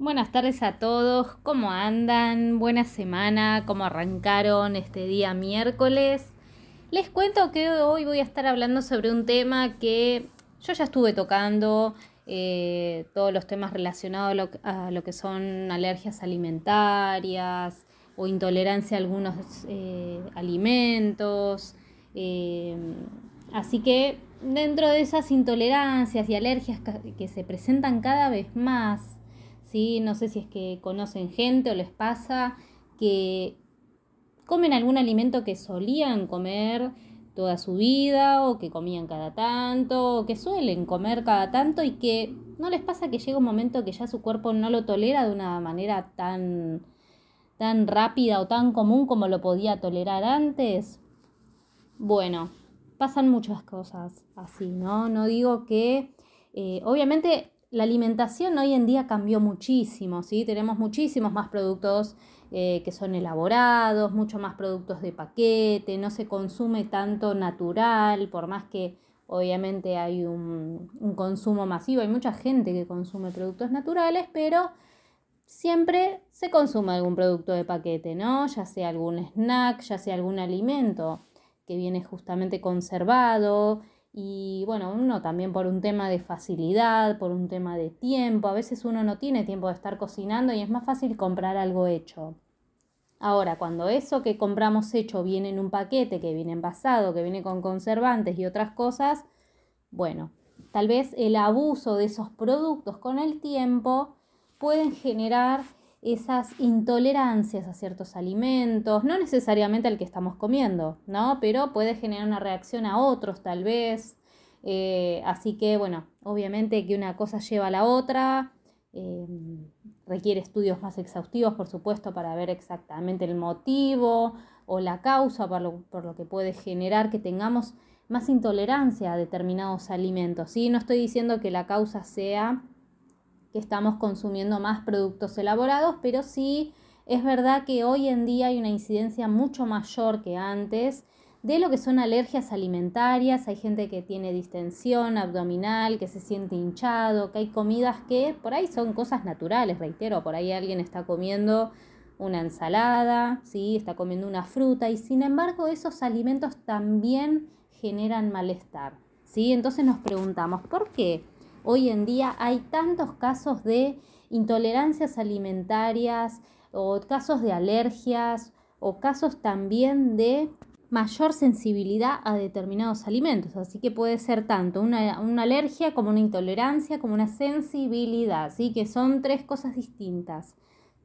Buenas tardes a todos, ¿cómo andan? Buena semana, ¿cómo arrancaron este día miércoles? Les cuento que hoy voy a estar hablando sobre un tema que yo ya estuve tocando, eh, todos los temas relacionados a lo, que son alergias alimentarias o intolerancia a algunos eh, alimentos. Eh, así que dentro de esas intolerancias y alergias que se presentan cada vez más, ¿sí? no sé si es que conocen gente o les pasa que comen algún alimento que solían comer toda su vida o que comían cada tanto o que suelen comer cada tanto y que no les pasa que llega un momento que ya su cuerpo no lo tolera de una manera tan tan rápida o tan común como lo podía tolerar antes. Bueno, pasan muchas cosas así, ¿no? No digo que, eh, obviamente, la alimentación hoy en día cambió muchísimo, ¿sí? Tenemos muchísimos más productos eh, que son elaborados, mucho más productos de paquete, no se consume tanto natural, por más que obviamente hay un, un consumo masivo, hay mucha gente que consume productos naturales, pero siempre se consume algún producto de paquete, ¿no? Ya sea algún snack, ya sea algún alimento que viene justamente conservado y bueno, uno también por un tema de facilidad, por un tema de tiempo, a veces uno no tiene tiempo de estar cocinando y es más fácil comprar algo hecho. Ahora, cuando eso que compramos hecho viene en un paquete, que viene envasado, que viene con conservantes y otras cosas, bueno, tal vez el abuso de esos productos con el tiempo pueden generar esas intolerancias a ciertos alimentos, no necesariamente al que estamos comiendo, ¿no? Pero puede generar una reacción a otros tal vez. Eh, así que, bueno, obviamente que una cosa lleva a la otra. Eh, requiere estudios más exhaustivos, por supuesto, para ver exactamente el motivo o la causa por lo, por lo que puede generar que tengamos más intolerancia a determinados alimentos. ¿sí? No estoy diciendo que la causa sea que estamos consumiendo más productos elaborados, pero sí es verdad que hoy en día hay una incidencia mucho mayor que antes de lo que son alergias alimentarias, hay gente que tiene distensión abdominal, que se siente hinchado, que hay comidas que por ahí son cosas naturales, reitero, por ahí alguien está comiendo una ensalada, ¿sí? está comiendo una fruta y sin embargo esos alimentos también generan malestar. ¿sí? Entonces nos preguntamos, ¿por qué? Hoy en día hay tantos casos de intolerancias alimentarias o casos de alergias o casos también de mayor sensibilidad a determinados alimentos. Así que puede ser tanto una, alergia como una intolerancia, como una sensibilidad. Así que son tres cosas distintas.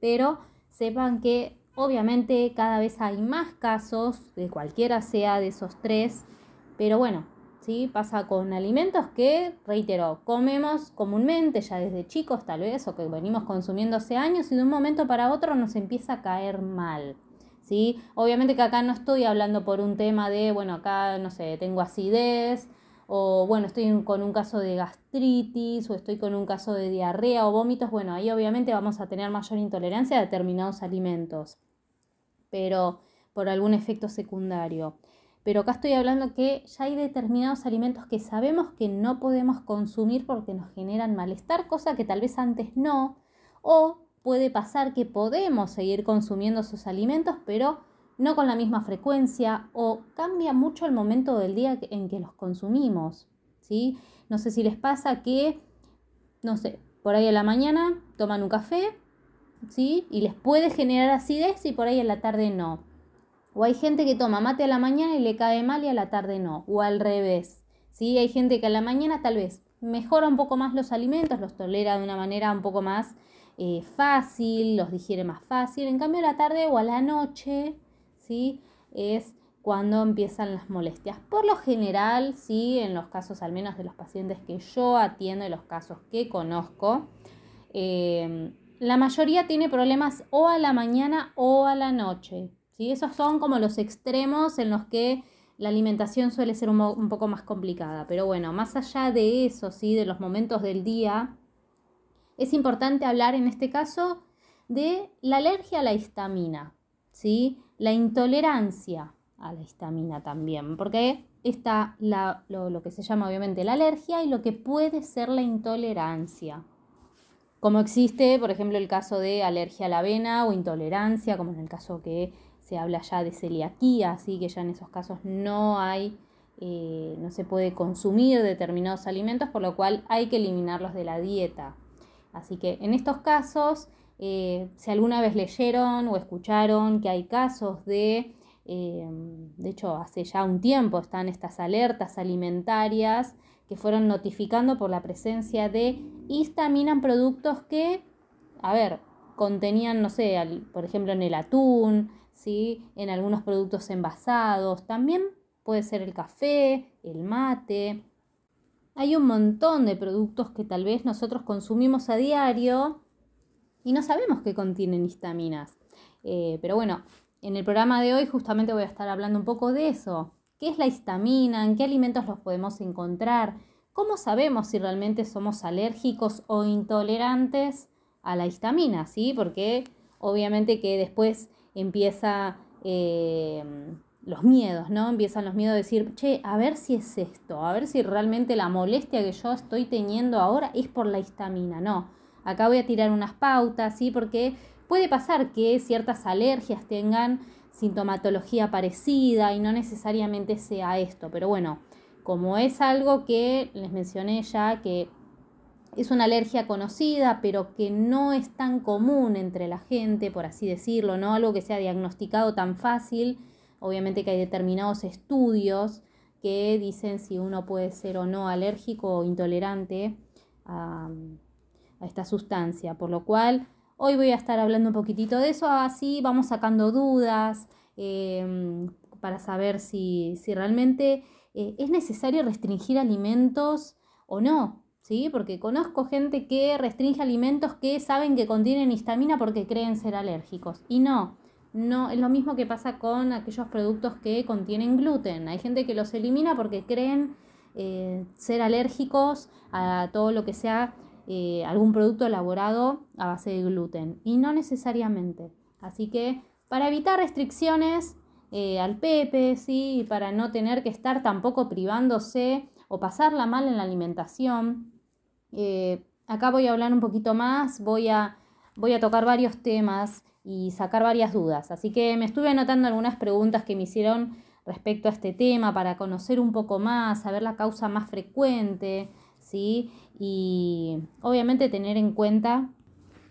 Pero sepan que obviamente cada vez hay más casos de cualquiera sea de esos tres. Pero bueno, Pasa con alimentos que, reitero, comemos comúnmente ya desde chicos tal vez o que venimos consumiendo hace años y de un momento para otro nos empieza a caer mal. ¿sí? Obviamente que acá no estoy hablando por un tema de, bueno, acá, no sé, tengo acidez o bueno, estoy con un caso de gastritis o estoy con un caso de diarrea o vómitos, bueno, ahí obviamente vamos a tener mayor intolerancia a determinados alimentos, pero por algún efecto secundario. Pero acá estoy hablando que ya hay determinados alimentos que sabemos que no podemos consumir porque nos generan malestar, cosa que tal vez antes no. O puede pasar que podemos seguir consumiendo esos alimentos, pero no con la misma frecuencia o cambia mucho el momento del día en que los consumimos. ¿sí? No sé si les pasa que, no sé, por ahí a la mañana toman un café ¿sí? y les puede generar acidez y por ahí en la tarde no. O hay gente que toma mate a la mañana y le cae mal y a la tarde no. O al revés. ¿sí? Hay gente que a la mañana tal vez mejora un poco más los alimentos, los tolera de una manera un poco más eh, fácil, los digiere más fácil. En cambio a la tarde o a la noche, ¿sí? Es cuando empiezan las molestias. Por lo general, sí, en los casos al menos de los pacientes que yo atiendo y los casos que conozco, eh, la mayoría tiene problemas o a la mañana o a la noche. Esos son como los extremos en los que la alimentación suele ser un, poco más complicada. Pero bueno, más allá de eso, ¿sí? de los momentos del día, es importante hablar en este caso de la alergia a la histamina, ¿sí? la intolerancia a la histamina también, porque está lo, lo que se llama obviamente la alergia y lo que puede ser la intolerancia. como existe, por ejemplo, el caso de alergia a la avena o intolerancia, como en el caso que se habla ya de celiaquía, así que ya en esos casos no hay, eh, no se puede consumir determinados alimentos, por lo cual hay que eliminarlos de la dieta. Así que en estos casos, eh, si alguna vez leyeron o escucharon que hay casos de, eh, de hecho hace ya un tiempo están estas alertas alimentarias que fueron notificando por la presencia de histamina en productos que, a ver, contenían, no sé, por ejemplo en el atún, ¿sí? en algunos productos envasados, también puede ser el café, el mate. Hay un montón de productos que tal vez nosotros consumimos a diario y no sabemos que contienen histaminas. Eh, pero bueno, en el programa de hoy justamente voy a estar hablando un poco de eso, ¿Qué es la histamina? ¿En qué alimentos los podemos encontrar? ¿Cómo sabemos si realmente somos alérgicos o intolerantes a la histamina? ¿sí? Porque obviamente que después empieza eh, los miedos, ¿no? Empiezan los miedos de decir, che, a ver si es esto, a ver si realmente la molestia que yo estoy teniendo ahora es por la histamina. No, acá voy a tirar unas pautas, ¿sí? Porque puede pasar que ciertas alergias tengan sintomatología parecida y no necesariamente sea esto, pero bueno, como es algo que les mencioné ya que es una alergia conocida, pero que no es tan común entre la gente, por así decirlo, no algo que sea diagnosticado tan fácil. Obviamente que hay determinados estudios que dicen si uno puede ser o no alérgico o intolerante a, esta sustancia, por lo cual Hoy voy a estar hablando un poquitito de eso, así vamos sacando dudas em, para saber si, realmente eh, es necesario restringir alimentos o no, ¿sí? Porque conozco gente que restringe alimentos que saben que contienen histamina porque creen ser alérgicos. Y no, no, es lo mismo que pasa con aquellos productos que contienen gluten. Hay gente que los elimina porque creen eh, ser alérgicos a todo lo que sea eh, algún producto elaborado a base de gluten y no necesariamente. Así que para evitar restricciones eh, al pepe, ¿sí? para no tener que estar tampoco privándose o pasarla mal en la alimentación, eh, acá voy a hablar un poquito más, voy a, voy a tocar varios temas y sacar varias dudas. Así que me estuve anotando algunas preguntas que me hicieron respecto a este tema para conocer un poco más, saber la causa más frecuente, ¿sí? Y obviamente tener en cuenta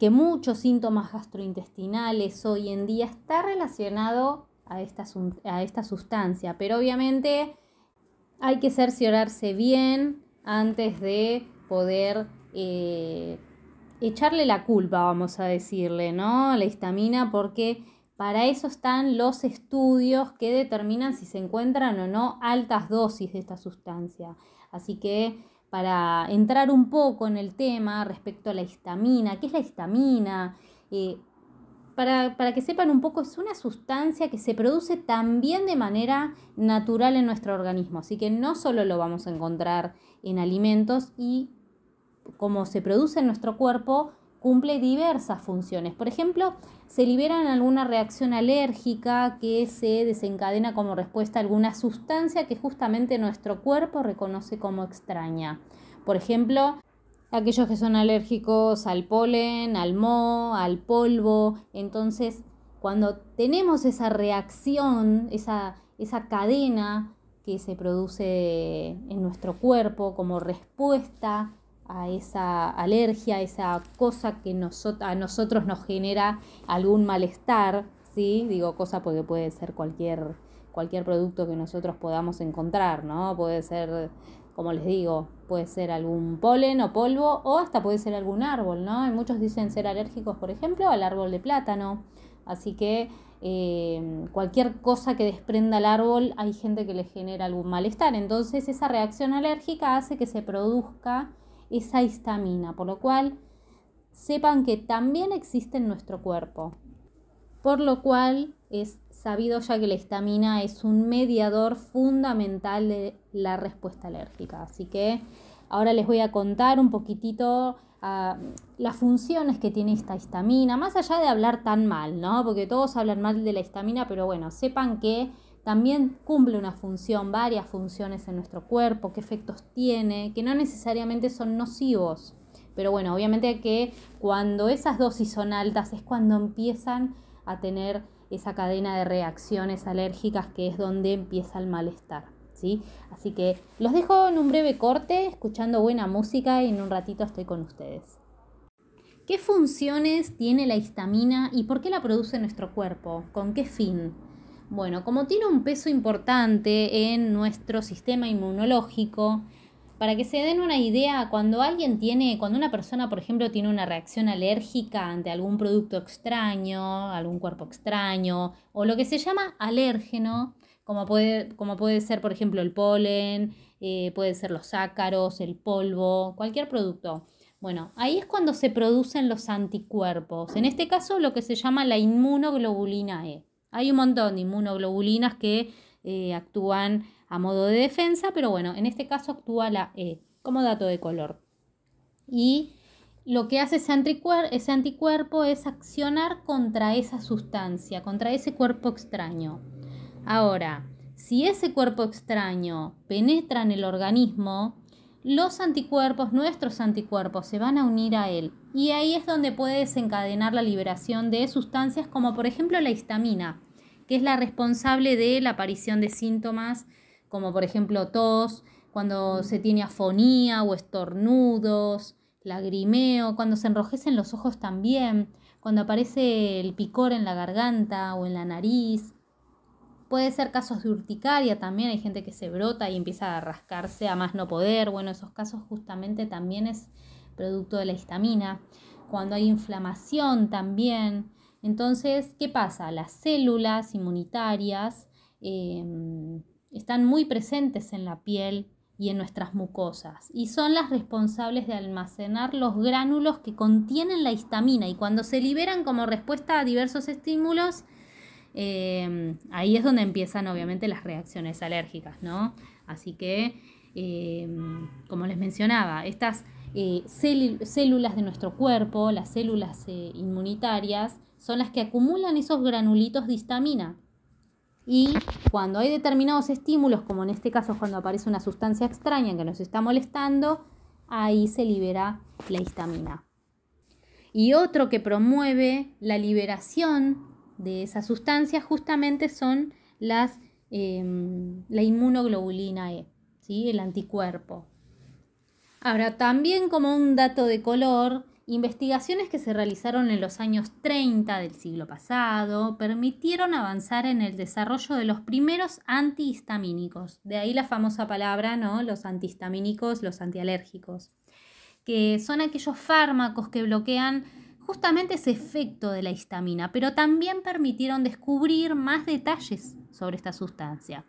que muchos síntomas gastrointestinales hoy en día está relacionado a esta, a esta sustancia, pero obviamente hay que cerciorarse bien antes de poder eh, echarle la culpa, vamos a decirle, ¿no? La histamina, porque para eso están los estudios que determinan si se encuentran o no altas dosis de esta sustancia. Así que para entrar un poco en el tema respecto a la histamina. ¿Qué es la histamina? Eh, para, para, que sepan un poco, es una sustancia que se produce también de manera natural en nuestro organismo. Así que no solo lo vamos a encontrar en alimentos y como se produce en nuestro cuerpo, cumple diversas funciones. Por ejemplo, se libera en alguna reacción alérgica que se desencadena como respuesta a alguna sustancia que justamente nuestro cuerpo reconoce como extraña. Por ejemplo, aquellos que son alérgicos al polen, al moho, al polvo. Entonces, cuando tenemos esa reacción, esa, esa cadena que se produce en nuestro cuerpo como respuesta a esa alergia, a esa cosa que a nosotros nos genera algún malestar, ¿sí? Digo cosa porque puede ser cualquier, cualquier producto que nosotros podamos encontrar, ¿no? Puede ser, como les digo, puede ser algún polen o polvo o hasta puede ser algún árbol, ¿no? Y muchos dicen ser alérgicos, por ejemplo, al árbol de plátano. Así que eh, cualquier cosa que desprenda el árbol hay gente que le genera algún malestar. Entonces esa reacción alérgica hace que se produzca esa histamina, por lo cual sepan que también existe en nuestro cuerpo. Por lo cual es sabido ya que la histamina es un mediador fundamental de la respuesta alérgica. Así que ahora les voy a contar un poquitito ah, las funciones que tiene esta histamina, más allá de hablar tan mal, ¿no? Porque todos hablan mal de la histamina, pero bueno, sepan que también cumple una función, varias funciones en nuestro cuerpo, qué efectos tiene, que no necesariamente son nocivos, Pero bueno, obviamente que cuando esas dosis son altas es cuando empiezan a tener esa cadena de reacciones alérgicas que es donde empieza el malestar. ¿sí? Así que los dejo en un breve corte, escuchando buena música y en un ratito estoy con ustedes. ¿Qué funciones tiene la histamina y por qué la produce nuestro cuerpo? ¿Con qué fin? Bueno, como tiene un peso importante en nuestro sistema inmunológico, para que se den una idea, cuando alguien tiene, cuando una persona, por ejemplo, tiene una reacción alérgica ante algún producto extraño, algún cuerpo extraño, o lo que se llama alérgeno, como puede, como puede ser, por ejemplo, el polen, eh, puede ser los ácaros, el polvo, cualquier producto. Bueno, ahí es cuando se producen los anticuerpos. En este caso, lo que se llama la inmunoglobulina E. Hay un montón de inmunoglobulinas que eh, actúan a modo de defensa, pero bueno, en este caso actúa la E como dato de color. Y lo que hace ese, ese anticuerpo es accionar contra esa sustancia, contra ese cuerpo extraño. Ahora, si ese cuerpo extraño penetra en el organismo, los anticuerpos, nuestros anticuerpos, se van a unir a él. Y ahí es donde puede desencadenar la liberación de sustancias como por ejemplo la histamina, que es la responsable de la aparición de síntomas como por ejemplo tos, cuando se tiene afonía o estornudos, lagrimeo, cuando se enrojecen los ojos también, cuando aparece el picor en la garganta o en la nariz. Puede ser casos de urticaria también, hay gente que se brota y empieza a rascarse a más no poder. Bueno, esos casos justamente también es producto de la histamina. Cuando hay inflamación también. Entonces, ¿qué pasa? Las células inmunitarias em, están muy presentes en la piel y en nuestras mucosas y son las responsables de almacenar los gránulos que contienen la histamina y cuando se liberan como respuesta a diversos estímulos, em, ahí es donde empiezan obviamente las reacciones alérgicas, ¿no? Así que, em, como les mencionaba, estas eh, células de nuestro cuerpo, las células eh, inmunitarias, son las que acumulan esos granulitos de histamina y cuando hay determinados estímulos, como en este caso cuando aparece una sustancia extraña que nos está molestando, ahí se libera la histamina. Y otro que promueve la liberación de esa sustancia justamente son las, em, la inmunoglobulina E, ¿sí? el anticuerpo. Ahora, también como un dato de color, Investigaciones que se realizaron en los años 30 del siglo pasado permitieron avanzar en el desarrollo de los primeros antihistamínicos, de ahí la famosa palabra, ¿no? Los antihistamínicos, los antialérgicos, que son aquellos fármacos que bloquean justamente ese efecto de la histamina, pero también permitieron descubrir más detalles sobre esta sustancia.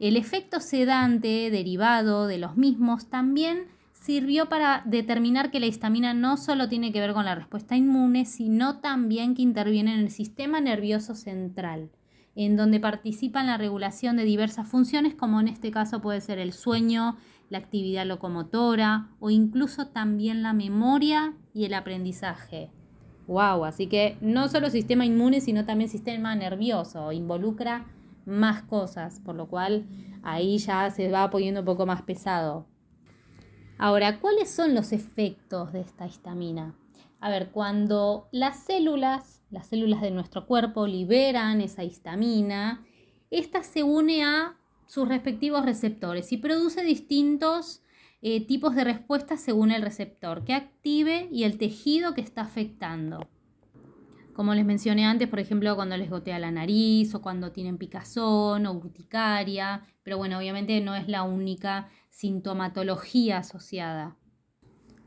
El efecto sedante derivado de los mismos también sirvió para determinar que la histamina no solo tiene que ver con la respuesta inmune, sino también que interviene en el sistema nervioso central, en donde participa en la regulación de diversas funciones, como en este caso puede ser el sueño, la actividad locomotora o incluso también la memoria y el aprendizaje. Wow, así que no solo sistema inmune, sino también sistema nervioso, involucra más cosas, por lo cual ahí ya se va poniendo un poco más pesado. Ahora, ¿cuáles son los efectos de esta histamina? A ver, cuando las células, las células de nuestro cuerpo liberan esa histamina, esta se une a sus respectivos receptores y produce distintos eh, tipos de respuestas según el receptor que active y el tejido que está afectando. Como les mencioné antes, por ejemplo, cuando les gotea la nariz o cuando tienen picazón o urticaria, pero bueno, obviamente no es la única sintomatología asociada.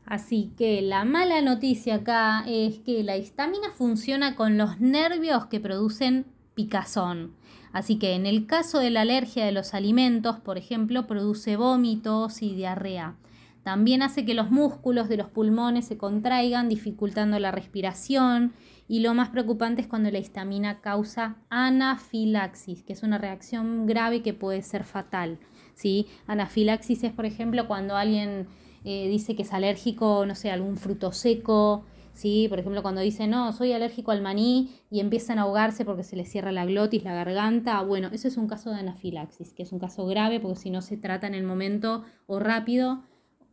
Así que la mala noticia acá es que la histamina funciona con los nervios que producen picazón. Así que en el caso de la alergia de los alimentos, por ejemplo, produce vómitos y diarrea. También hace que los músculos de los pulmones se contraigan, dificultando la respiración. Y lo más preocupante es cuando la histamina causa anafilaxis, que es una reacción grave que puede ser fatal. ¿sí? Anafilaxis es, por ejemplo, cuando alguien eh, dice que es alérgico, no sé, a algún fruto seco, ¿sí? Por ejemplo, cuando dice, no, soy alérgico al maní y empiezan a ahogarse porque se les cierra la glotis, la garganta, bueno, eso es un caso de anafilaxis, que es un caso grave porque si no se trata en el momento o rápido,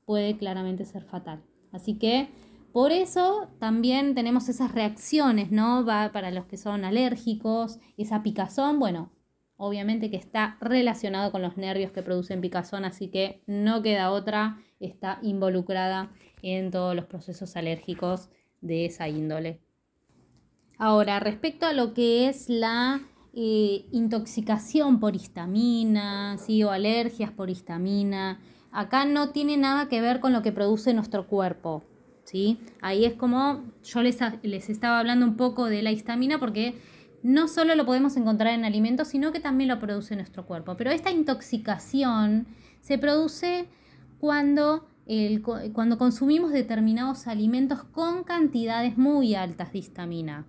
puede claramente ser fatal. Así que Por eso también tenemos esas reacciones, ¿no? Para los que son alérgicos, esa picazón, bueno, obviamente que está relacionado con los nervios que producen picazón, así que no queda otra, está involucrada en todos los procesos alérgicos de esa índole. Ahora, respecto a lo que es la eh, intoxicación por histamina, ¿sí? o alergias por histamina, acá no tiene nada que ver con lo que produce nuestro cuerpo. ¿sí? Ahí es como yo les, les estaba hablando un poco de la histamina porque no solo lo podemos encontrar en alimentos, sino que también lo produce nuestro cuerpo. Pero esta intoxicación se produce cuando, cuando consumimos determinados alimentos con cantidades muy altas de histamina.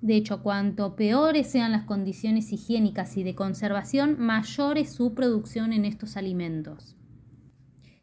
De hecho, cuanto peores sean las condiciones higiénicas y de conservación, mayor es su producción en estos alimentos.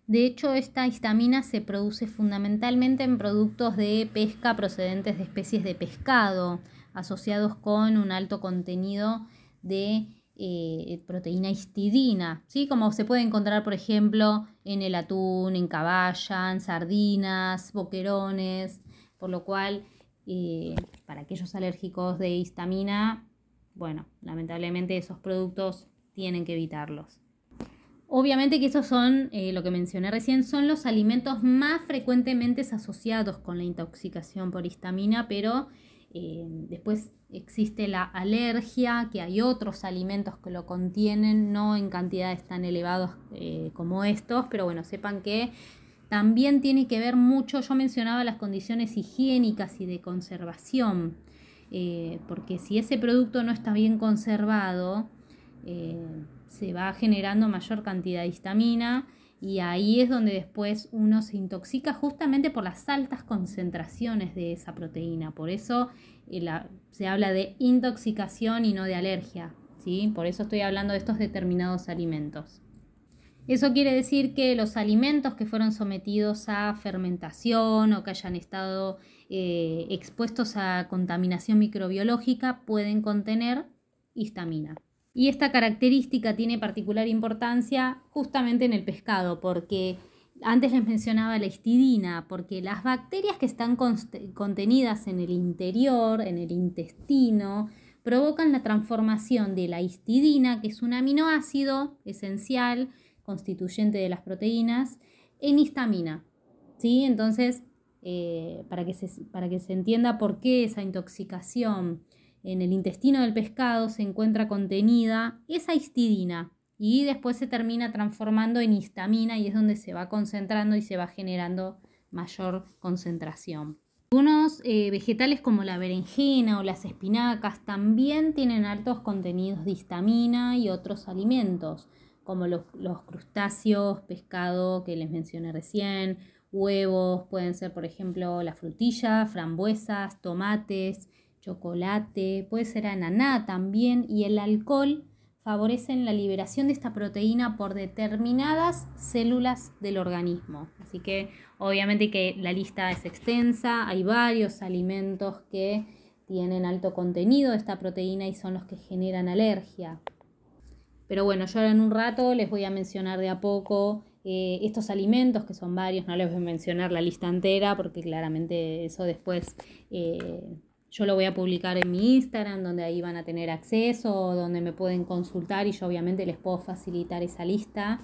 De hecho, esta histamina se produce fundamentalmente en productos de pesca procedentes de especies de pescado, asociados con un alto contenido de eh, proteína histidina, ¿sí? como se puede encontrar, por ejemplo, en el atún, en caballa, en sardinas, boquerones, por lo cual, eh, para aquellos alérgicos de histamina, bueno, lamentablemente esos productos tienen que evitarlos. Obviamente que esos son, eh, lo que mencioné recién, son los alimentos más frecuentemente asociados con la intoxicación por histamina, pero eh, después existe la alergia, que hay otros alimentos que lo contienen, no en cantidades tan elevadas eh, como estos, pero bueno, sepan que también tiene que ver mucho, yo mencionaba las condiciones higiénicas y de conservación, porque si ese producto no está bien conservado, se va generando mayor cantidad de histamina y ahí es donde después uno se intoxica justamente por las altas concentraciones de esa proteína. Por eso eh, se habla de intoxicación y no de alergia. ¿sí? Por eso estoy hablando de estos determinados alimentos. Eso quiere decir que los alimentos que fueron sometidos a fermentación o que hayan estado eh, expuestos a contaminación microbiológica pueden contener histamina. Y esta característica tiene particular importancia justamente en el pescado, porque antes les mencionaba la histidina, porque las bacterias que están contenidas en el interior, en el intestino, provocan la transformación de la histidina, que es un aminoácido esencial, constituyente de las proteínas, en histamina. ¿sí? Entonces, eh, para, que se, para que se entienda por qué esa intoxicación en el intestino del pescado se encuentra contenida esa histidina y después se termina transformando en histamina y es donde se va concentrando y se va generando mayor concentración. Algunos eh, vegetales como la berenjena o las espinacas también tienen altos contenidos de histamina y otros alimentos, como los, los, crustáceos, pescado que les mencioné recién, huevos, pueden ser por ejemplo la frutilla, frambuesas, tomates, chocolate, puede ser ananá también, y el alcohol favorecen la liberación de esta proteína por determinadas células del organismo. Así que obviamente que la lista es extensa, hay varios alimentos que tienen alto contenido de esta proteína y son los que generan alergia. Pero bueno, yo en un rato les voy a mencionar de a poco eh, estos alimentos, que son varios, no les voy a mencionar la lista entera porque claramente eso después eh, yo lo voy a publicar en mi Instagram, donde ahí van a tener acceso, donde me pueden consultar y yo obviamente les puedo facilitar esa lista.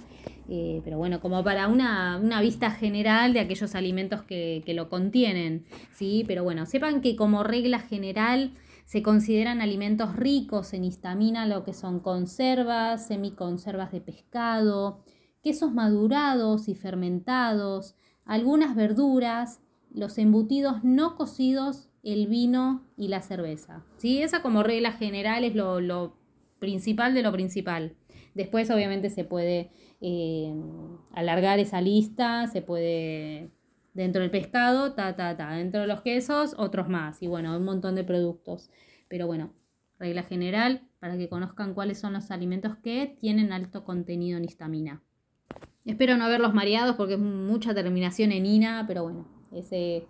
Eh, pero bueno, como para una, vista general de aquellos alimentos que, que, lo contienen, ¿sí? Pero bueno, sepan que como regla general se consideran alimentos ricos en histamina lo que son conservas, semiconservas de pescado, quesos madurados y fermentados, algunas verduras, los embutidos no cocidos el vino y la cerveza. ¿sí? Esa como regla general es lo, principal de lo principal. Después obviamente se puede eh, alargar esa lista, se puede dentro del pescado, ta, ta, ta, dentro de los quesos, otros más. Y bueno, un montón de productos. Pero bueno, regla general para que conozcan cuáles son los alimentos que tienen alto contenido en histamina. Espero no haberlos mareados porque es mucha terminación en ina, pero bueno, ese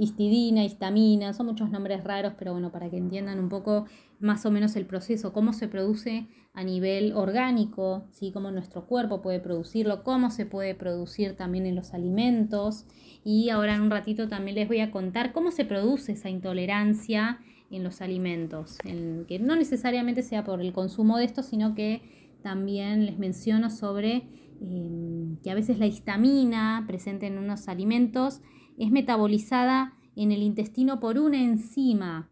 histidina, histamina, son muchos nombres raros, pero bueno, para que entiendan un poco más o menos el proceso, cómo se produce a nivel orgánico, ¿sí? cómo nuestro cuerpo puede producirlo, cómo se puede producir también en los alimentos. Y ahora en un ratito también les voy a contar cómo se produce esa intolerancia en los alimentos, que no necesariamente sea por el consumo de estos, sino que también les menciono sobre em, que a veces la histamina presente en unos alimentos es metabolizada en el intestino por una enzima,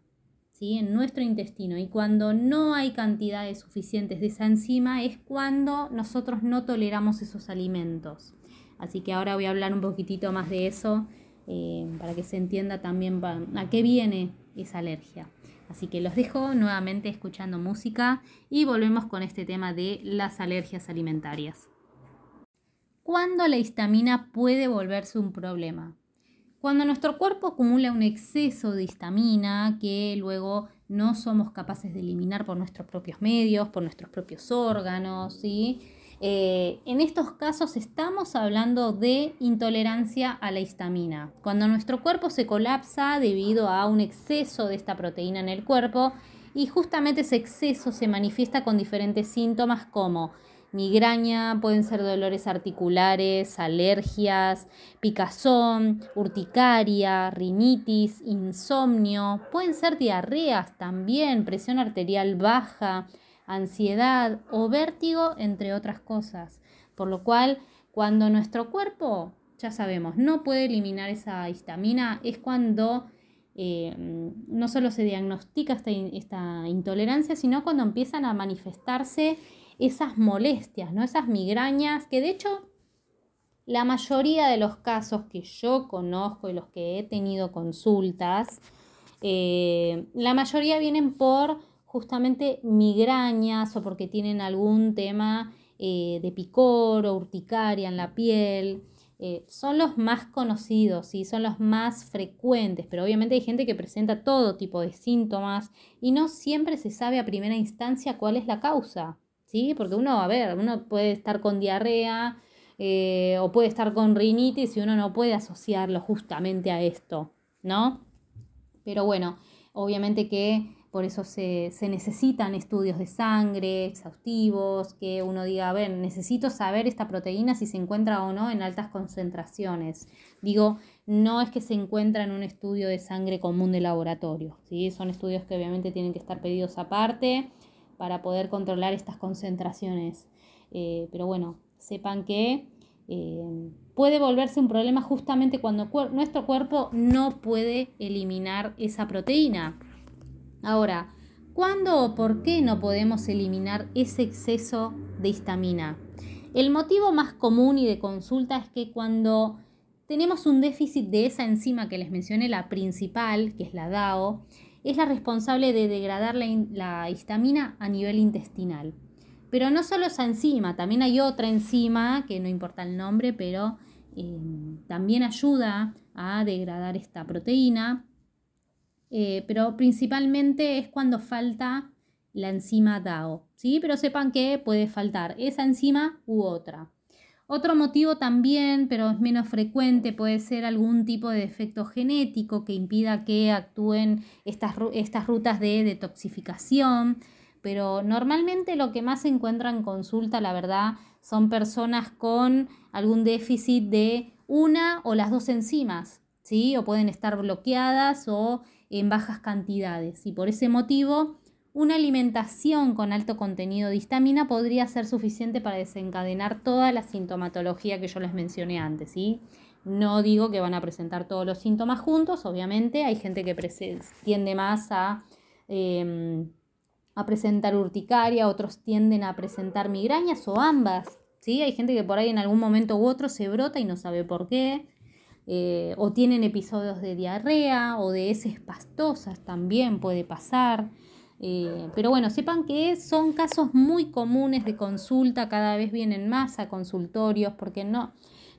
¿sí? en nuestro intestino. Y cuando no hay cantidades suficientes de esa enzima es cuando nosotros no toleramos esos alimentos. Así que ahora voy a hablar un poquitito más de eso eh, para que se entienda también a qué viene esa alergia. Así que los dejo nuevamente escuchando música y volvemos con este tema de las alergias alimentarias. ¿Cuándo la histamina puede volverse un problema? Cuando nuestro cuerpo acumula un exceso de histamina que luego no somos capaces de eliminar por nuestros propios medios, por nuestros propios órganos, ¿sí? Eh, en estos casos estamos hablando de intolerancia a la histamina. Cuando nuestro cuerpo se colapsa debido a un exceso de esta proteína en el cuerpo y justamente ese exceso se manifiesta con diferentes síntomas como migraña, pueden ser dolores articulares, alergias, picazón, urticaria, rinitis, insomnio, pueden ser diarreas también, presión arterial baja, ansiedad o vértigo, entre otras cosas. Por lo cual, cuando nuestro cuerpo, ya sabemos, no puede eliminar esa histamina, es cuando eh, no solo se diagnostica esta, esta, intolerancia, sino cuando empiezan a manifestarse esas molestias, ¿no? esas migrañas, que de hecho la mayoría de los casos que yo conozco y los que he tenido consultas, eh, la mayoría vienen por justamente migrañas o porque tienen algún tema eh, de picor o urticaria en la piel. Eh, son los más conocidos y son los más frecuentes, pero obviamente hay gente que presenta todo tipo de síntomas y no siempre se sabe a primera instancia cuál es la causa, ¿sí? Porque uno, a ver, uno puede estar con diarrea eh, o puede estar con rinitis y uno no puede asociarlo justamente a esto, ¿no? Pero bueno, obviamente que por eso se, necesitan estudios de sangre exhaustivos, que uno diga, a ver, necesito saber esta proteína si se encuentra o no en altas concentraciones. Digo, no es que se encuentra en un estudio de sangre común de laboratorio, ¿sí? son estudios que obviamente tienen que estar pedidos aparte para poder controlar estas concentraciones. Eh, pero bueno, sepan que eh, puede volverse un problema justamente cuando nuestro cuerpo no puede eliminar esa proteína. Ahora, ¿cuándo o por qué no podemos eliminar ese exceso de histamina? El motivo más común y de consulta es que cuando tenemos un déficit de esa enzima que les mencioné, la principal, que es la DAO, es la responsable de degradar la, histamina a nivel intestinal. Pero no solo esa enzima, también hay otra enzima, que no importa el nombre, pero eh, también ayuda a degradar esta proteína eh, pero principalmente es cuando falta la enzima DAO, ¿sí? Pero sepan que puede faltar esa enzima u otra. Otro motivo también, pero es menos frecuente, puede ser algún tipo de defecto genético que impida que actúen estas, estas rutas de detoxificación, pero normalmente lo que más se encuentra en consulta, la verdad, son personas con algún déficit de una o las dos enzimas, ¿sí? O pueden estar bloqueadas o en bajas cantidades y por ese motivo una alimentación con alto contenido de histamina podría ser suficiente para desencadenar toda la sintomatología que yo les mencioné antes. ¿sí? No digo que van a presentar todos los síntomas juntos, obviamente hay gente que tiende más a, em, a presentar urticaria, otros tienden a presentar migrañas o ambas. ¿sí? Hay gente que por ahí en algún momento u otro se brota y no sabe por qué. Eh, o tienen episodios de diarrea o de heces pastosas, también puede pasar. Eh, pero bueno, sepan que son casos muy comunes de consulta, cada vez vienen más a consultorios, porque no,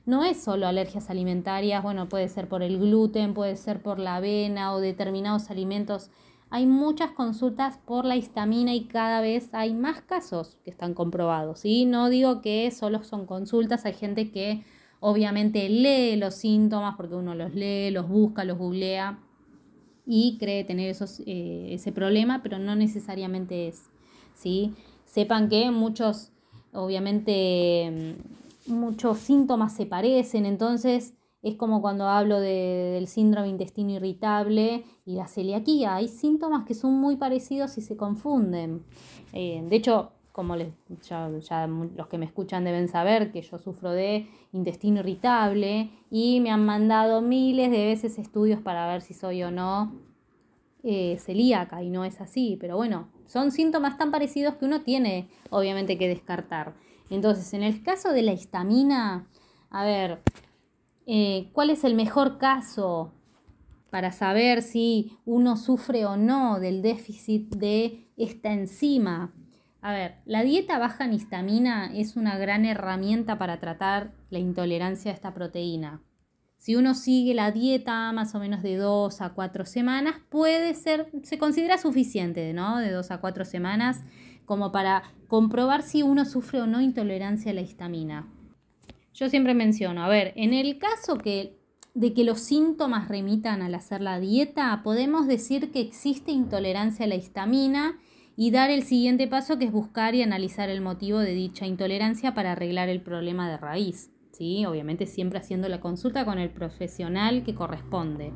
no es solo alergias alimentarias, bueno, puede ser por el gluten, puede ser por la avena o determinados alimentos. Hay muchas consultas por la histamina y cada vez hay más casos que están comprobados. Y no digo que solo son consultas, hay gente que obviamente lee los síntomas, porque uno los lee, los busca, los googlea y cree tener esos, eh, ese problema, pero no necesariamente es. ¿sí? Sepan que muchos, obviamente, mm, muchos síntomas se parecen, entonces es como cuando hablo del síndrome intestino irritable y la celiaquía. Hay síntomas que son muy parecidos y se confunden. Eh, de hecho, como les, ya, los que me escuchan deben saber que yo sufro de intestino irritable y me han mandado miles de veces estudios para ver si soy o no eh, celíaca y no es así, pero bueno, son síntomas tan parecidos que uno tiene obviamente que descartar. Entonces, en el caso de la histamina, a ver, eh, ¿cuál es el mejor caso para saber si uno sufre o no del déficit de esta enzima? A ver, la dieta baja en histamina es una gran herramienta para tratar la intolerancia a esta proteína. Si uno sigue la dieta más o menos de dos a cuatro semanas, puede ser, se considera suficiente, ¿no? De dos a cuatro semanas como para comprobar si uno sufre o no intolerancia a la histamina. Yo siempre menciono, a ver, en el caso que, de que los síntomas remitan al hacer la dieta, podemos decir que existe intolerancia a la histamina y dar el siguiente paso que es buscar y analizar el motivo de dicha intolerancia para arreglar el problema de raíz. ¿sí? Obviamente siempre haciendo la consulta con el profesional que corresponde.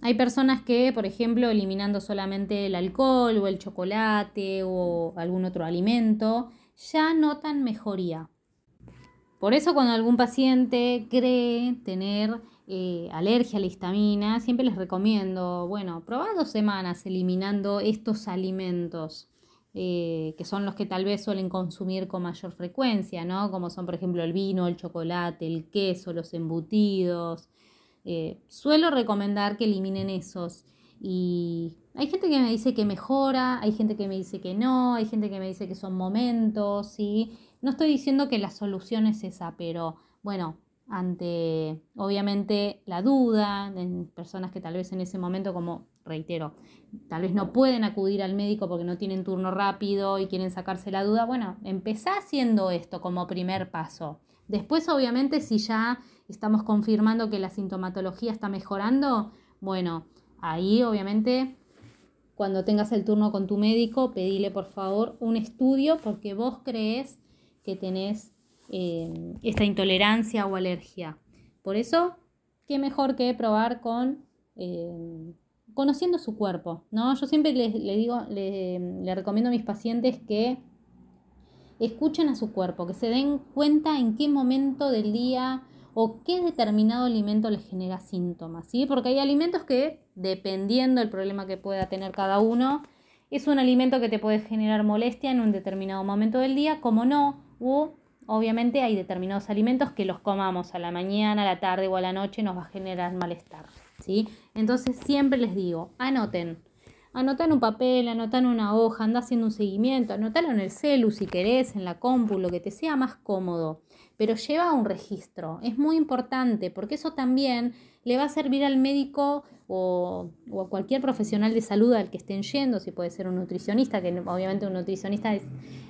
Hay personas que, por ejemplo, eliminando solamente el alcohol o el chocolate o algún otro alimento, ya notan mejoría. Por eso cuando algún paciente cree tener eh, alergia a la histamina, siempre les recomiendo, bueno, probar dos semanas eliminando estos alimentos. Eh, que son los que tal vez suelen consumir con mayor frecuencia, ¿no? Como son, por ejemplo, el vino, el chocolate, el queso, los embutidos. Eh, suelo recomendar que eliminen esos. Y hay gente que me dice que mejora, hay gente que me dice que no, hay gente que me dice que son momentos, ¿sí? No estoy diciendo que la solución es esa, pero bueno, ante obviamente la duda en personas que tal vez en ese momento, como reitero, tal vez no pueden acudir al médico porque no tienen turno rápido y quieren sacarse la duda, bueno, empezá haciendo esto como primer paso. Después, obviamente, si ya estamos confirmando que la sintomatología está mejorando, bueno, ahí obviamente cuando tengas el turno con tu médico, pedile por favor un estudio porque vos crees que tenés eh, esta intolerancia o alergia. Por eso, qué mejor que probar con eh, conociendo su cuerpo, ¿no? Yo siempre le, digo, le, recomiendo a mis pacientes que escuchen a su cuerpo, que se den cuenta en qué momento del día o qué determinado alimento les genera síntomas, ¿sí? Porque hay alimentos que, dependiendo del problema que pueda tener cada uno, es un alimento que te puede generar molestia en un determinado momento del día, como no, o Obviamente hay determinados alimentos que los comamos a la mañana, a la tarde o a la noche nos va a generar malestar, ¿sí? Entonces siempre les digo, anoten, anotan un papel, anotan una hoja, anda haciendo un seguimiento, anotalo en el celu si querés, en la compu, lo que te sea más cómodo, pero lleva un registro, es muy importante porque eso también le va a servir al médico o, o, a cualquier profesional de salud al que estén yendo, si puede ser un nutricionista, que obviamente un nutricionista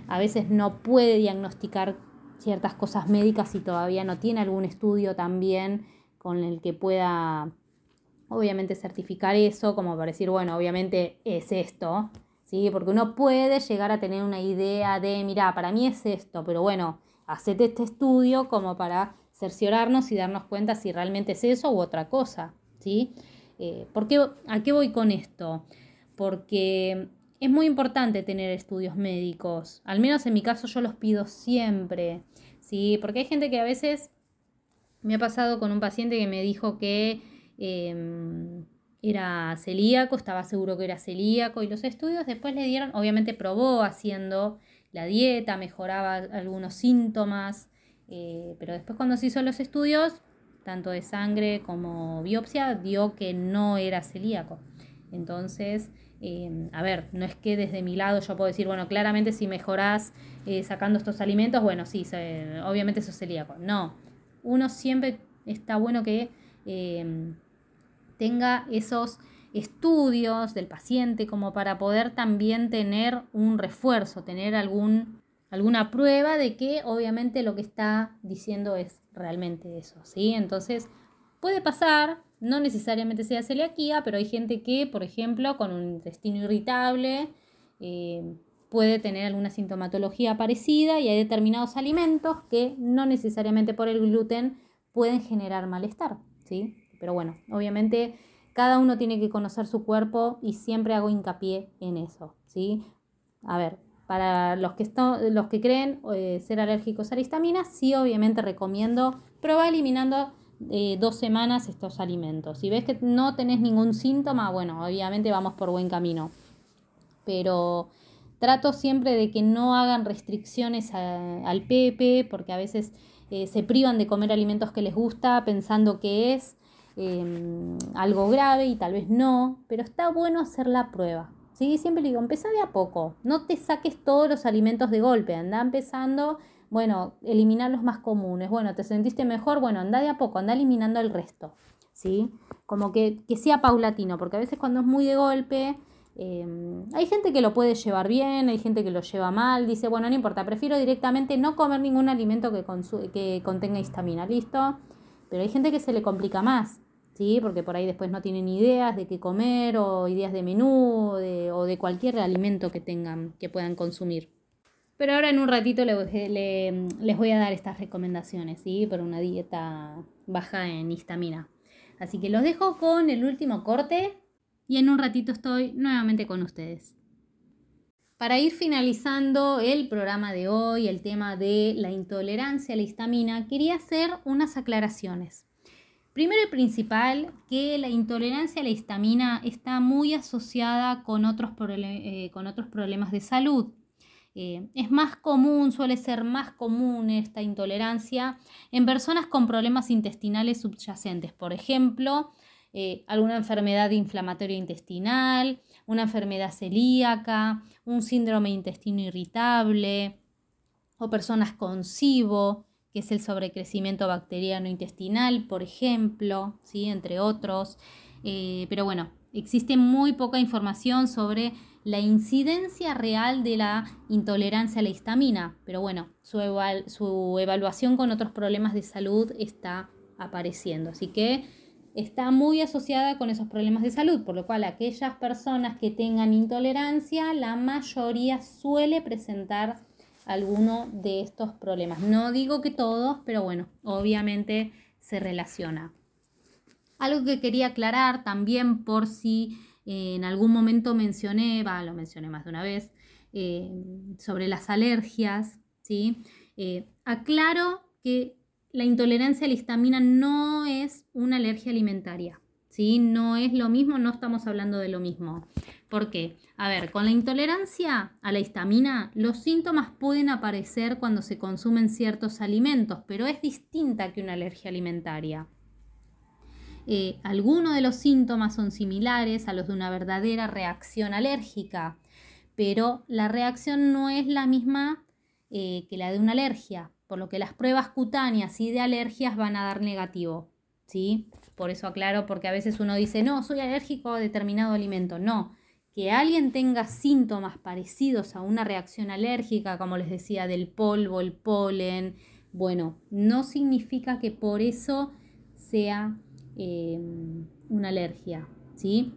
a veces no puede diagnosticar ciertas cosas médicas y todavía no tiene algún estudio también con el que pueda obviamente certificar eso, como para decir, bueno, obviamente es esto, ¿sí? Porque uno puede llegar a tener una idea de, mira, para mí es esto, pero bueno, hacete este estudio como para cerciorarnos y darnos cuenta si realmente es eso u otra cosa, ¿sí? Eh, ¿por qué, ¿A qué voy con esto? Porque es muy importante tener estudios médicos, al menos en mi caso yo los pido siempre, ¿sí? Porque hay gente que a veces me ha pasado con un paciente que me dijo que em, era celíaco, estaba seguro que era celíaco y los estudios después le dieron, obviamente probó haciendo la dieta, mejoraba algunos síntomas, eh, pero después cuando se hizo los estudios, tanto de sangre como biopsia, dio que no era celíaco. Entonces, Em, a ver, no es que desde mi lado yo puedo decir, bueno, claramente si mejorás eh, sacando estos alimentos, bueno, sí, obviamente eso es celíaco. No, uno siempre está bueno que em, tenga esos estudios del paciente como para poder también tener un refuerzo, tener algún alguna prueba de que obviamente lo que está diciendo es realmente eso, ¿sí? Entonces, puede pasar, no necesariamente sea celiaquía, pero hay gente que, por ejemplo, con un intestino irritable, eh, puede tener alguna sintomatología parecida y hay determinados alimentos que no necesariamente por el gluten pueden generar malestar, ¿sí? Pero bueno, obviamente cada uno tiene que conocer su cuerpo y siempre hago hincapié en eso, ¿sí? A ver, para los que, los que creen eh, ser alérgicos a la histamina, sí obviamente recomiendo probar eliminando eh, dos semanas estos alimentos. Si ves que no tenés ningún síntoma, bueno, obviamente vamos por buen camino. Pero trato siempre de que no hagan restricciones al pepe, porque a veces eh, se privan de comer alimentos que les gusta pensando que es em, algo grave y tal vez no, pero está bueno hacer la prueba. ¿sí? Siempre digo, empezá de a poco, no te saques todos los alimentos de golpe, anda empezando, bueno, eliminar los más comunes, bueno, te sentiste mejor, bueno, anda de a poco, anda eliminando el resto, ¿sí? Como que, que sea paulatino, porque a veces cuando es muy de golpe, em, hay gente que lo puede llevar bien, hay gente que lo lleva mal, dice, bueno, no importa, prefiero directamente no comer ningún alimento que, que contenga histamina, listo, pero hay gente que se le complica más. ¿sí? Porque por ahí después no tienen ideas de qué comer o ideas de menú o de, cualquier alimento que tengan, que puedan consumir. Pero ahora en un ratito les voy a dar estas recomendaciones, ¿sí? Para una dieta baja en histamina. Así que los dejo con el último corte y en un ratito estoy nuevamente con ustedes. Para ir finalizando el programa de hoy, el tema de la intolerancia a la histamina, quería hacer unas aclaraciones. Primero y principal, que la intolerancia a la histamina está muy asociada con otros, eh, con otros problemas de salud. Eh, es más común, suele ser más común esta intolerancia en personas con problemas intestinales subyacentes, por ejemplo, eh, alguna enfermedad inflamatoria intestinal, una enfermedad celíaca, un síndrome intestino irritable o personas con SIBO, que es el sobrecrecimiento bacteriano intestinal, por ejemplo, ¿sí? entre otros. Eh, pero bueno, existe muy poca información sobre la incidencia real de la intolerancia a la histamina, pero bueno, su, su evaluación con otros problemas de salud está apareciendo. Así que está muy asociada con esos problemas de salud, por lo cual aquellas personas que tengan intolerancia, la mayoría suele presentar alguno de estos problemas. No digo que todos, pero bueno, obviamente se relaciona. Algo que quería aclarar también por si eh, en algún momento mencioné, lo mencioné más de una vez, eh, sobre las alergias, ¿sí? Eh, aclaro que la intolerancia a la histamina no es una alergia alimentaria, ¿sí? No es lo mismo, no estamos hablando de lo mismo. ¿Por qué? A ver, con la intolerancia a la histamina, los síntomas pueden aparecer cuando se consumen ciertos alimentos, pero es distinta que una alergia alimentaria. Eh, algunos de los síntomas son similares a los de una verdadera reacción alérgica, pero la reacción no es la misma eh, que la de una alergia, por lo que las pruebas cutáneas y de alergias van a dar negativo. ¿sí? Por eso aclaro, porque a veces uno dice, no, soy alérgico a determinado alimento. No, que alguien tenga síntomas parecidos a una reacción alérgica, como les decía, del polvo, el polen, bueno, no significa que por eso sea em, una alergia, ¿sí?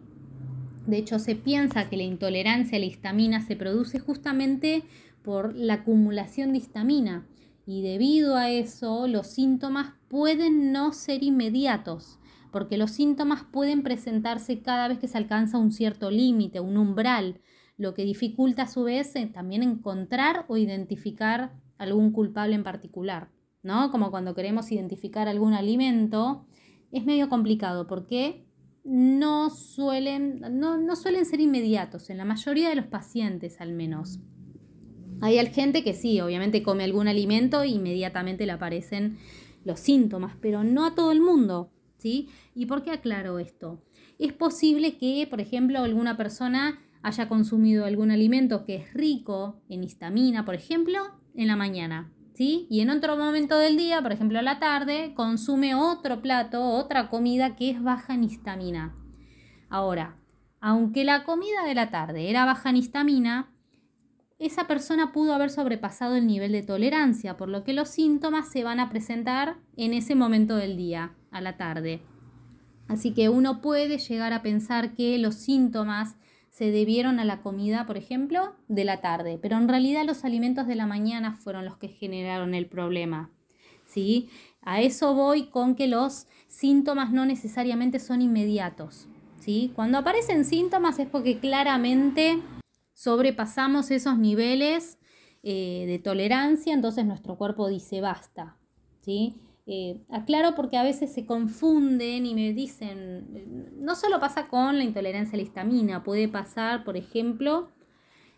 De hecho, se piensa que la intolerancia a la histamina se produce justamente por la acumulación de histamina y debido a eso los síntomas pueden no ser inmediatos porque los síntomas pueden presentarse cada vez que se alcanza un cierto límite, un umbral, lo que dificulta a su vez eh, también encontrar o identificar algún culpable en particular, ¿no? Como cuando queremos identificar algún alimento, es medio complicado porque no suelen, no, no suelen ser inmediatos, en la mayoría de los pacientes al menos. Hay gente que sí, obviamente come algún alimento e inmediatamente le aparecen los síntomas, pero no a todo el mundo. ¿Y por qué aclaro esto? Es posible que, por ejemplo, alguna persona haya consumido algún alimento que es rico en histamina, por ejemplo, en la mañana, ¿sí? Y en otro momento del día, por ejemplo, a la tarde, consume otro plato, otra comida que es baja en histamina. Ahora, aunque la comida de la tarde era baja en histamina, esa persona pudo haber sobrepasado el nivel de tolerancia, por lo que los síntomas se van a presentar en ese momento del día, a la tarde. Así que uno puede llegar a pensar que los síntomas se debieron a la comida, por ejemplo, de la tarde, pero en realidad los alimentos de la mañana fueron los que generaron el problema. ¿sí? A eso voy con que los síntomas no necesariamente son inmediatos. ¿sí? Cuando aparecen síntomas es porque claramente sobrepasamos esos niveles eh, de tolerancia, entonces nuestro cuerpo dice basta. ¿sí? Eh, aclaro porque a veces se confunden y me dicen, no solo pasa con la intolerancia a la histamina, puede pasar, por ejemplo,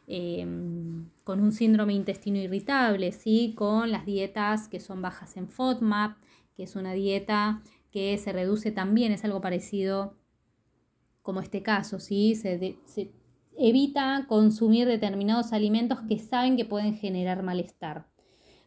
em, con un síndrome intestino irritable, ¿sí? con las dietas que son bajas en FODMAP, que es una dieta que se reduce también, es algo parecido como este caso, ¿sí? se, se evita consumir determinados alimentos que saben que pueden generar malestar.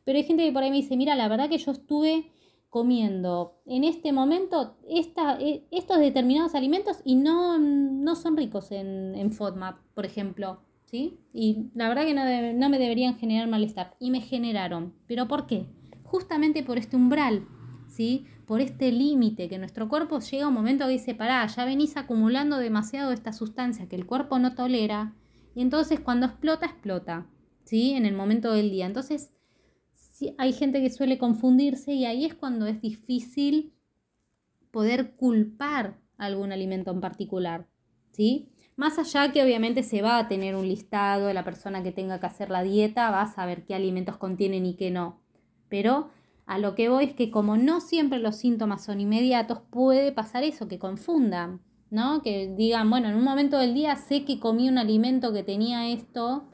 Pero hay gente que por ahí me dice, mira, la verdad que yo estuve comiendo en este momento e, estos determinados alimentos y no, no son ricos en, en, FODMAP, por ejemplo. ¿sí? Y la verdad que no, no me deberían generar malestar. Y me generaron. ¿Pero por qué? Justamente por este umbral, ¿sí? por este límite que nuestro cuerpo llega a un momento que dice, pará, ya venís acumulando demasiado de esta sustancia que el cuerpo no tolera. Y entonces cuando explota, explota. ¿sí? En el momento del día. Entonces hay gente que suele confundirse y ahí es cuando es difícil poder culpar algún alimento en particular, ¿sí? Más allá que obviamente se va a tener un listado de la persona que tenga que hacer la dieta, va a saber qué alimentos contienen y qué no. Pero a lo que voy es que como no siempre los síntomas son inmediatos, puede pasar eso, que confundan, ¿no? Que digan, bueno, en un momento del día sé que comí un alimento que tenía esto,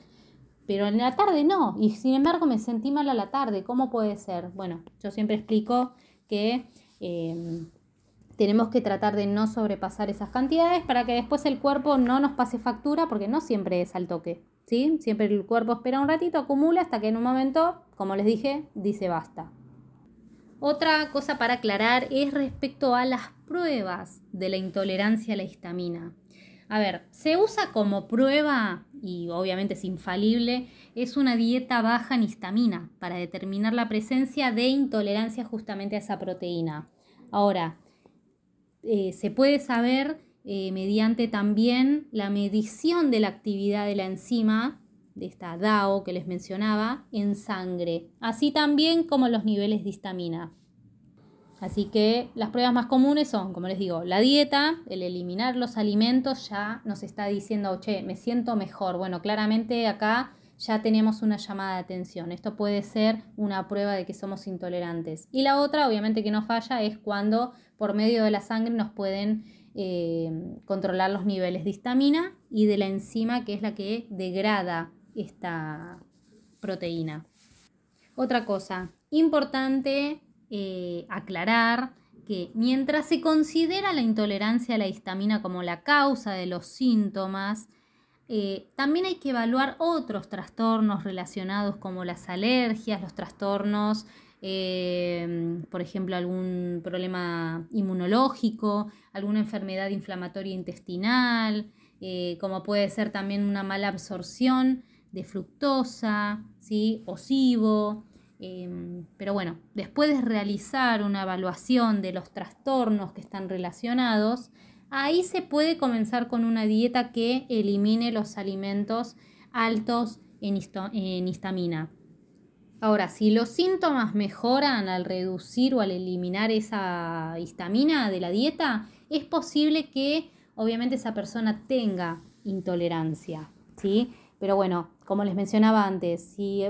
pero en la tarde no, y sin embargo me sentí mal a la tarde, ¿cómo puede ser? Bueno, yo siempre explico que em, tenemos que tratar de no sobrepasar esas cantidades para que después el cuerpo no nos pase factura, porque no siempre es al toque, ¿sí? Siempre el cuerpo espera un ratito, acumula hasta que en un momento, como les dije, dice basta. Otra cosa para aclarar es respecto a las pruebas de la intolerancia a la histamina. A ver, se usa como prueba, y obviamente es infalible, es una dieta baja en histamina para determinar la presencia de intolerancia justamente a esa proteína. Ahora, eh, se puede saber eh, mediante también la medición de la actividad de la enzima, de esta DAO que les mencionaba, en sangre, así también como los niveles de histamina. Así que las pruebas más comunes son, como les digo, la dieta, el eliminar los alimentos ya nos está diciendo, che, me siento mejor. Bueno, claramente acá ya tenemos una llamada de atención. Esto puede ser una prueba de que somos intolerantes. Y la otra, obviamente que no falla, es cuando por medio de la sangre nos pueden eh, controlar los niveles de histamina y de la enzima que es la que degrada esta proteína. Otra cosa importante eh, aclarar que mientras se considera la intolerancia a la histamina como la causa de los síntomas, eh, también hay que evaluar otros trastornos relacionados como las alergias, los trastornos, eh, por ejemplo, algún problema inmunológico, alguna enfermedad inflamatoria intestinal, como puede ser también una mala absorción de fructosa, ¿sí? o Em, pero bueno, después de realizar una evaluación de los trastornos que están relacionados, ahí se puede comenzar con una dieta que elimine los alimentos altos en, en histamina. Ahora, si los síntomas mejoran al reducir o al eliminar esa histamina de la dieta, es posible que obviamente esa persona tenga intolerancia, ¿sí? Pero bueno, como les mencionaba antes, si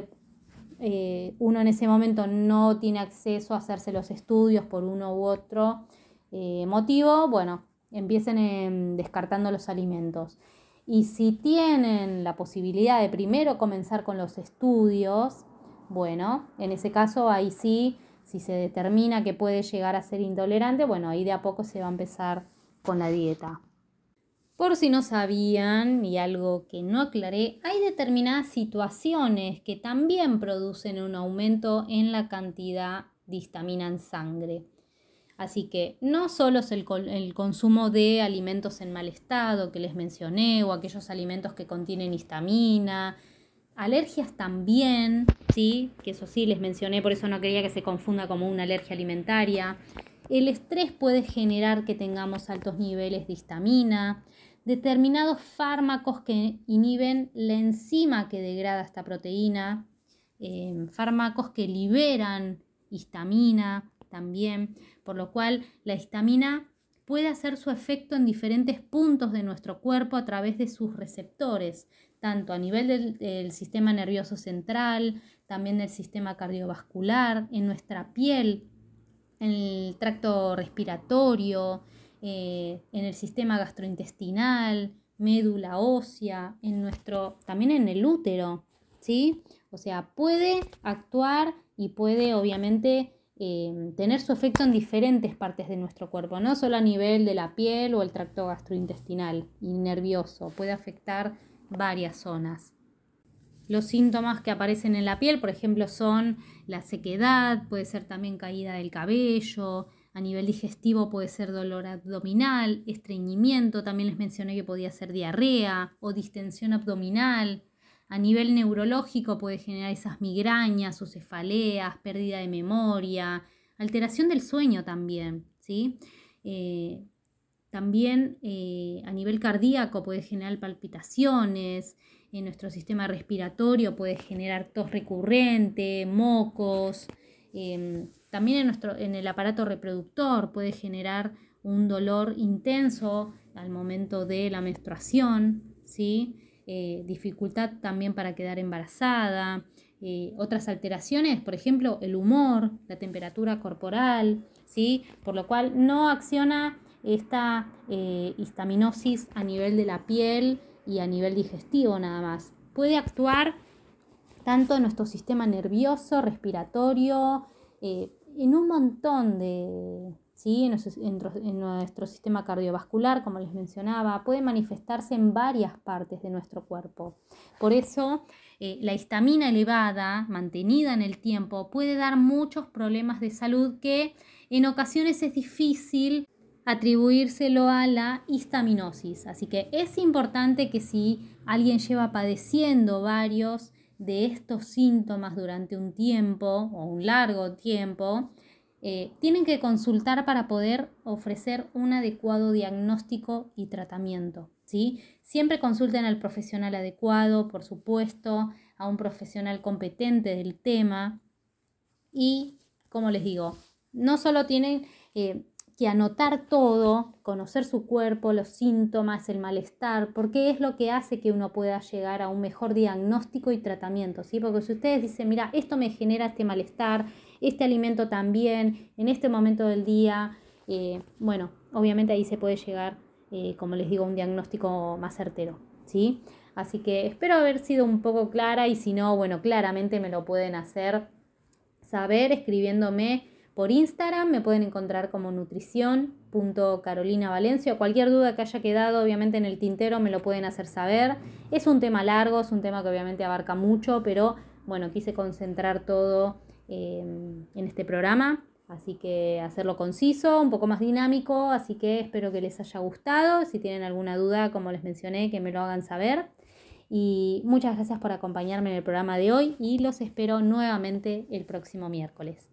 eh, uno en ese momento no tiene acceso a hacerse los estudios por uno u otro eh, motivo, bueno, empiecen descartando los alimentos. Y si tienen la posibilidad de primero comenzar con los estudios, bueno, en ese caso ahí sí, si se determina que puede llegar a ser intolerante, bueno, ahí de a poco se va a empezar con la dieta. Por si no sabían, y algo que no aclaré, hay determinadas situaciones que también producen un aumento en la cantidad de histamina en sangre. Así que no solo es el, consumo de alimentos en mal estado que les mencioné o aquellos alimentos que contienen histamina, alergias también, ¿sí? Que eso sí les mencioné, por eso no quería que se confunda como una alergia alimentaria. El estrés puede generar que tengamos altos niveles de histamina, determinados fármacos que inhiben la enzima que degrada esta proteína, em, fármacos que liberan histamina también, por lo cual la histamina puede hacer su efecto en diferentes puntos de nuestro cuerpo a través de sus receptores, tanto a nivel del, sistema nervioso central, también del sistema cardiovascular, en nuestra piel, en el tracto respiratorio, eh, en el sistema gastrointestinal, médula ósea, en nuestro, también en el útero, ¿sí? O sea, puede actuar y puede obviamente eh, tener su efecto en diferentes partes de nuestro cuerpo, no solo a nivel de la piel o el tracto gastrointestinal y nervioso, puede afectar varias zonas. Los síntomas que aparecen en la piel, por ejemplo, son la sequedad, puede ser también caída del cabello, a nivel digestivo puede ser dolor abdominal, estreñimiento, también les mencioné que podía ser diarrea o distensión abdominal. A nivel neurológico puede generar esas migrañas o cefaleas, pérdida de memoria, alteración del sueño también, ¿sí? Eh, también eh, a nivel cardíaco puede generar palpitaciones, en nuestro sistema respiratorio puede generar tos recurrente, mocos, em, también en, nuestro, en el aparato reproductor puede generar un dolor intenso al momento de la menstruación, ¿sí? Eh, dificultad también para quedar embarazada, eh, otras alteraciones, por ejemplo, el humor, la temperatura corporal, ¿sí? por lo cual no acciona esta eh, histaminosis a nivel de la piel y a nivel digestivo nada más. Puede actuar tanto en nuestro sistema nervioso, respiratorio, en un montón de, ¿sí? En nuestro, sistema cardiovascular, como les mencionaba, puede manifestarse en varias partes de nuestro cuerpo. Por eso, eh, la histamina elevada, mantenida en el tiempo, puede dar muchos problemas de salud que en ocasiones es difícil atribuírselo a la histaminosis. Así que es importante que si alguien lleva padeciendo varios de estos síntomas durante un tiempo o un largo tiempo, eh, tienen que consultar para poder ofrecer un adecuado diagnóstico y tratamiento. ¿sí? Siempre consulten al profesional adecuado, por supuesto, a un profesional competente del tema. Y, como les digo, no solo tienen eh, que anotar todo, conocer su cuerpo, los síntomas, el malestar, porque es lo que hace que uno pueda llegar a un mejor diagnóstico y tratamiento, ¿sí? Porque si ustedes dicen, mira, esto me genera este malestar, este alimento también, en este momento del día, eh, bueno, obviamente ahí se puede llegar, eh, como les digo, a un diagnóstico más certero, ¿sí? Así que espero haber sido un poco clara y si no, bueno, claramente me lo pueden hacer saber escribiéndome por Instagram me pueden encontrar como nutrición.carolinavalencia. Cualquier duda que haya quedado, obviamente en el tintero, me lo pueden hacer saber. Es un tema largo, es un tema que obviamente abarca mucho, pero bueno, quise concentrar todo em, en este programa. Así que hacerlo conciso, un poco más dinámico, así que espero que les haya gustado. Si tienen alguna duda, como les mencioné, que me lo hagan saber. Y muchas gracias por acompañarme en el programa de hoy y los espero nuevamente el próximo miércoles.